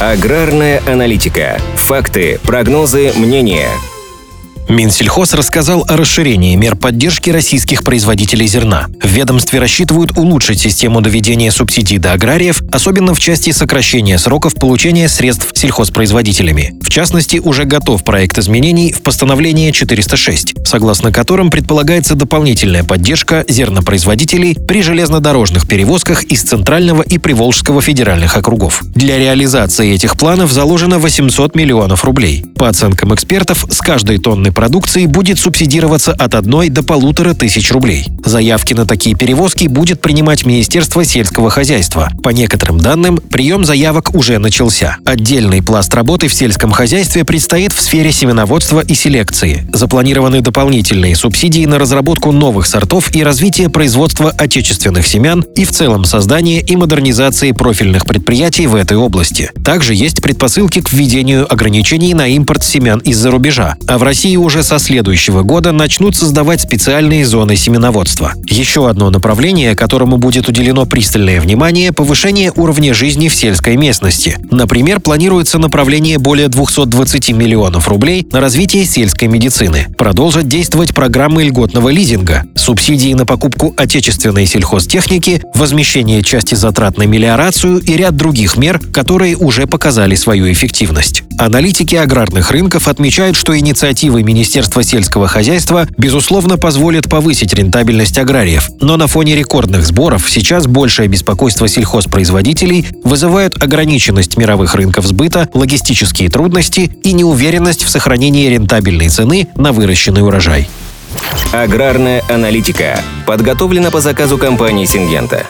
Аграрная аналитика. Факты, прогнозы, мнения. Минсельхоз рассказал о расширении мер поддержки российских производителей зерна. В ведомстве рассчитывают улучшить систему доведения субсидий до аграриев, особенно в части сокращения сроков получения средств сельхозпроизводителями. В частности, уже готов проект изменений в постановление 406, согласно которым предполагается дополнительная поддержка зернопроизводителей при железнодорожных перевозках из Центрального и Приволжского федеральных округов. Для реализации этих планов заложено 800 миллионов рублей. По оценкам экспертов, с каждой тонны продукции будет субсидироваться от 1 до полутора тысяч рублей. Заявки на такие перевозки будет принимать Министерство сельского хозяйства. По некоторым данным, прием заявок уже начался. Отдельный пласт работы в сельском хозяйстве предстоит в сфере семеноводства и селекции. Запланированы дополнительные субсидии на разработку новых сортов и развитие производства отечественных семян и в целом создание и модернизации профильных предприятий в этой области. Также есть предпосылки к введению ограничений на импорт семян из-за рубежа, а в России уже со следующего года начнут создавать специальные зоны семеноводства. Еще одно направление, которому будет уделено пристальное внимание – повышение уровня жизни в сельской местности. Например, планируется направление более 220 миллионов рублей на развитие сельской медицины. Продолжат действовать программы льготного лизинга, субсидии на покупку отечественной сельхозтехники, возмещение части затрат на мелиорацию и ряд других мер, которые уже показали свою эффективность. Аналитики аграрных рынков отмечают, что инициативы Министерства сельского хозяйства, безусловно, позволят повысить рентабельность аграриев. Но на фоне рекордных сборов сейчас большее беспокойство сельхозпроизводителей вызывают ограниченность мировых рынков сбыта, логистические трудности и неуверенность в сохранении рентабельной цены на выращенный урожай. Аграрная аналитика подготовлена по заказу компании «Сингента».